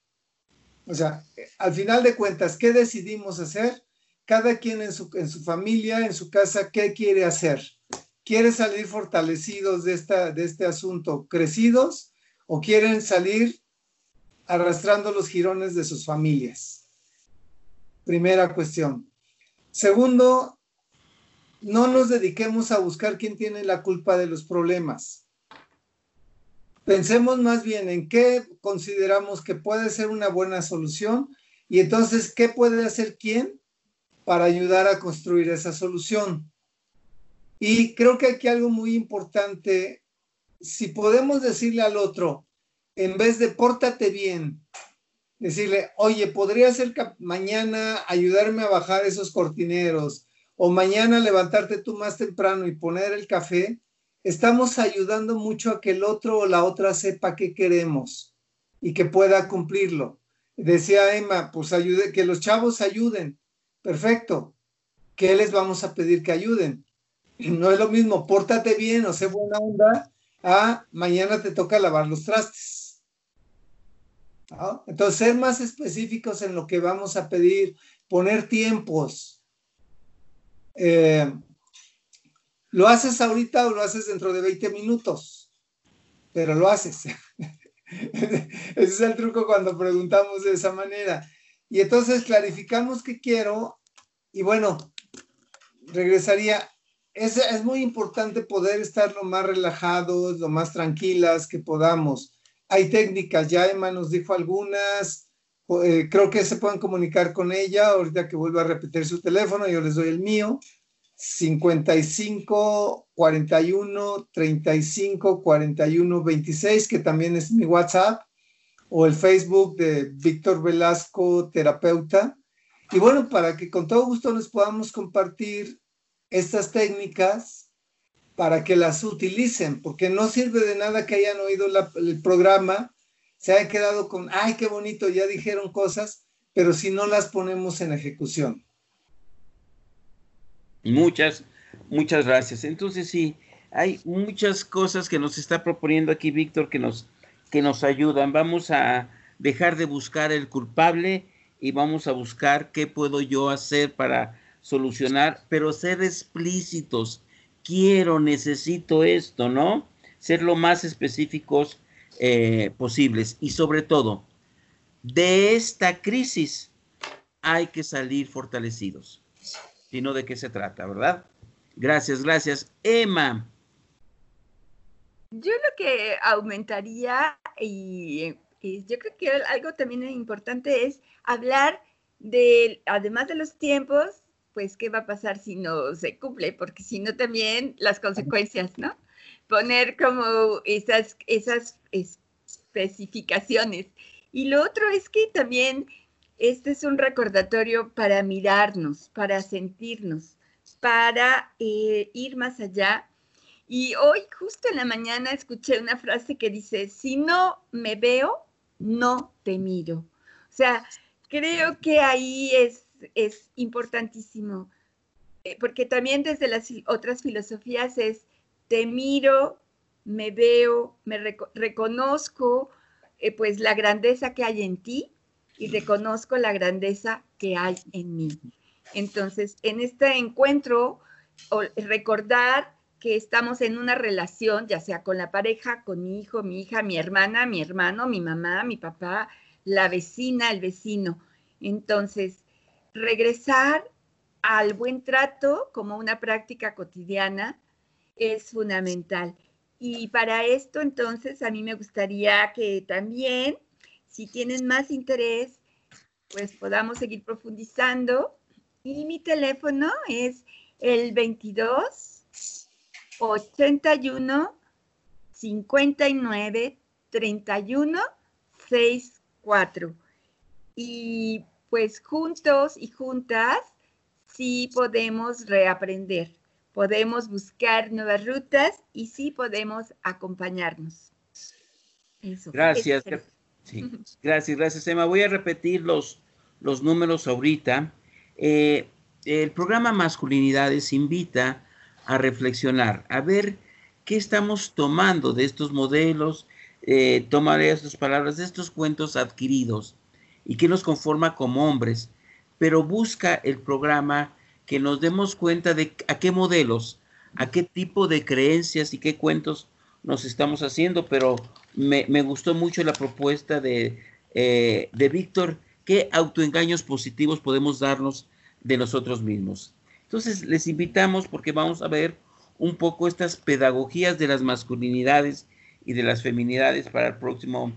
[SPEAKER 3] O sea, al final de cuentas, ¿qué decidimos hacer? Cada quien en su, en su familia, en su casa, ¿qué quiere hacer? ¿Quiere salir fortalecidos de, esta, de este asunto, crecidos, o quieren salir arrastrando los jirones de sus familias? Primera cuestión. Segundo, no nos dediquemos a buscar quién tiene la culpa de los problemas. Pensemos más bien en qué consideramos que puede ser una buena solución y entonces qué puede hacer quién para ayudar a construir esa solución. Y creo que aquí algo muy importante, si podemos decirle al otro, en vez de pórtate bien, decirle, oye, podría ser mañana ayudarme a bajar esos cortineros, o mañana levantarte tú más temprano y poner el café, estamos ayudando mucho a que el otro o la otra sepa qué queremos y que pueda cumplirlo. Decía Emma, pues ayude, que los chavos ayuden. Perfecto. ¿Qué les vamos a pedir que ayuden? No es lo mismo, pórtate bien o sé buena onda, a mañana te toca lavar los trastes. Entonces, ser más específicos en lo que vamos a pedir, poner tiempos, eh, ¿Lo haces ahorita o lo haces dentro de 20 minutos? Pero lo haces. Ese es el truco cuando preguntamos de esa manera. Y entonces clarificamos qué quiero y bueno, regresaría. Es, es muy importante poder estar lo más relajados, lo más tranquilas que podamos. Hay técnicas, ya Emma nos dijo algunas, eh, creo que se pueden comunicar con ella, ahorita que vuelva a repetir su teléfono, yo les doy el mío, 55 41 35 41 26, que también es mi WhatsApp, o el Facebook de Víctor Velasco, terapeuta. Y bueno, para que con todo gusto les podamos compartir estas técnicas para que las utilicen, porque no sirve de nada que hayan oído el programa se han quedado con, ay, qué bonito, ya dijeron cosas, pero si no las ponemos en ejecución.
[SPEAKER 1] Muchas, muchas gracias. Entonces sí, hay muchas cosas que nos está proponiendo aquí Víctor que nos, que nos ayudan. Vamos a dejar de buscar el culpable y vamos a buscar qué puedo yo hacer para solucionar, pero ser explícitos. quiero, necesito esto, ¿no? Ser lo más específicos eh, posibles. Y sobre todo, de esta crisis hay que salir fortalecidos. Si no, ¿de qué se trata, verdad? Gracias, gracias. Emma.
[SPEAKER 2] Yo lo que aumentaría y, yo creo que algo también importante es hablar de, además de los tiempos, pues qué va a pasar si no se cumple, porque si no también las consecuencias, ¿no? Poner como esas, esas especificaciones. Y lo otro es que también este es un recordatorio para mirarnos, para sentirnos, para eh, ir más allá. Y hoy, justo en la mañana, escuché una frase que dice, si no me veo, no te miro. O sea, creo que ahí es, es importantísimo, eh, porque también desde las otras filosofías es, te miro, me veo, me reconozco, eh, pues la grandeza que hay en ti y reconozco la grandeza que hay en mí. Entonces, en este encuentro, recordar que estamos en una relación, ya sea con la pareja, con mi hijo, mi hija, mi hermana, mi hermano, mi mamá, mi papá, la vecina, el vecino. Entonces, regresar al buen trato como una práctica cotidiana es fundamental. Y para esto, entonces, a mí me gustaría que también si tienen más interés, pues podamos seguir profundizando. Y mi teléfono es el 22 81 59 31 64. Y pues juntos y juntas sí podemos reaprender, podemos buscar nuevas rutas y sí podemos acompañarnos.
[SPEAKER 1] Eso. Gracias. Sí, gracias, gracias, Emma. Voy a repetir los, los números ahorita. Eh, el programa Masculinidades invita a reflexionar, a ver qué estamos tomando de estos modelos, eh, tomaré estas palabras, de estos cuentos adquiridos y qué nos conforma como hombres, pero busca el programa que nos demos cuenta de a qué modelos, a qué tipo de creencias y qué cuentos nos estamos haciendo, pero me, gustó mucho la propuesta de, eh, de Víctor, qué autoengaños positivos podemos darnos de nosotros mismos. Entonces, les invitamos porque vamos a ver un poco estas pedagogías de las masculinidades y de las feminidades para el próximo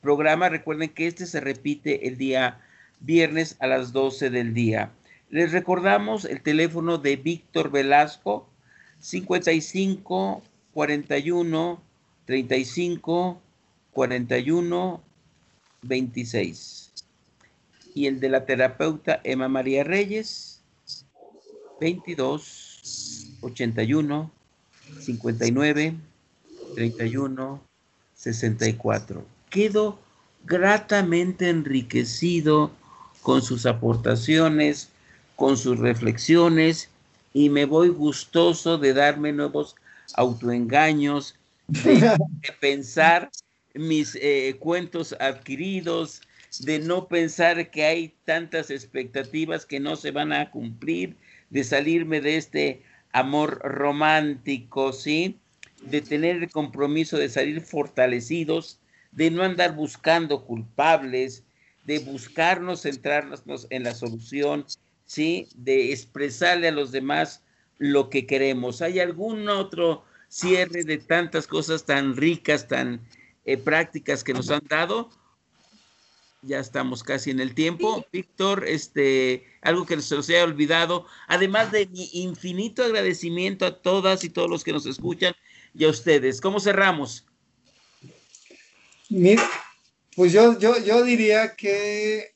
[SPEAKER 1] programa. Recuerden que este se repite el día viernes a las 12 del día. Les recordamos el teléfono de Víctor Velasco, 55 41, 35, 41, 26. Y el de la terapeuta Emma María Reyes, 22, 81, 59, 31, 64. Quedo gratamente enriquecido con sus aportaciones, con sus reflexiones y me voy gustoso de darme nuevos autoengaños, de, pensar mis eh, cuentos adquiridos, de no pensar que hay tantas expectativas que no se van a cumplir, de salirme de este amor romántico, ¿sí? De tener el compromiso de salir fortalecidos, de no andar buscando culpables, de buscarnos centrarnos en la solución, ¿sí? De expresarle a los demás lo que queremos. ¿Hay algún otro cierre de tantas cosas tan ricas, tan eh, prácticas que nos han dado? Ya estamos casi en el tiempo. Víctor, este, algo que se os haya olvidado, además de mi infinito agradecimiento a todas y todos los que nos escuchan y a ustedes. ¿Cómo cerramos?
[SPEAKER 3] Mira, pues yo, yo, yo diría que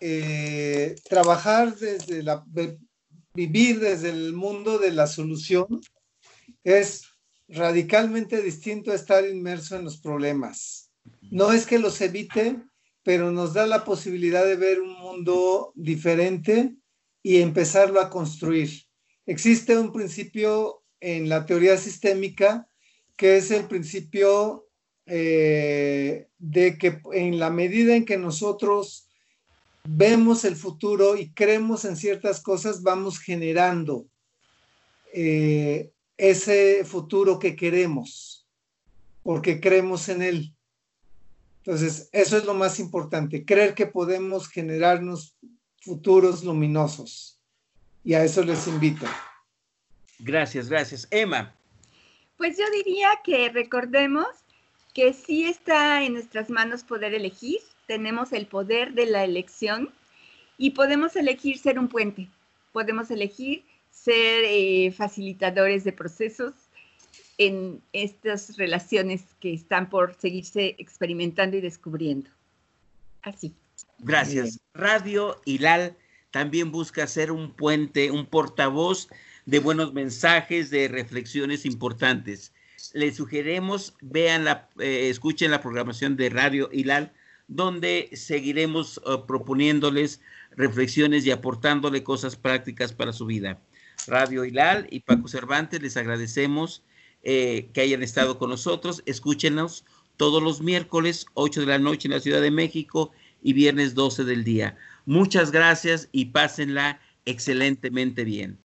[SPEAKER 3] eh, trabajar desde la, vivir desde el mundo de la solución es radicalmente distinto a estar inmerso en los problemas. No es que los evite, pero nos da la posibilidad de ver un mundo diferente y empezarlo a construir. Existe un principio en la teoría sistémica que es el principio eh, de que en la medida en que nosotros vemos el futuro y creemos en ciertas cosas, vamos generando. Eh, ese futuro que queremos, porque creemos en él. Entonces, eso es lo más importante, creer que podemos generarnos futuros luminosos. Y a eso les invito.
[SPEAKER 1] Gracias, gracias. Emma.
[SPEAKER 2] Pues yo diría que recordemos que sí está en nuestras manos poder elegir, tenemos el poder de la elección y podemos elegir ser un puente, podemos elegir ser eh, facilitadores de procesos en estas relaciones que están por seguirse experimentando y descubriendo. Así.
[SPEAKER 1] Gracias. Radio Hilal también busca ser un puente, un portavoz de buenos mensajes, de reflexiones importantes. Les sugerimos, vean la, eh, escuchen la programación de Radio Hilal, donde seguiremos eh, proponiéndoles reflexiones y aportándole cosas prácticas para su vida. Radio Hilal y Paco Cervantes, les agradecemos eh, que hayan estado con nosotros. Escúchenos todos los miércoles, 8 de la noche en la Ciudad de México y viernes 12 del día. Muchas gracias y pásenla excelentemente bien.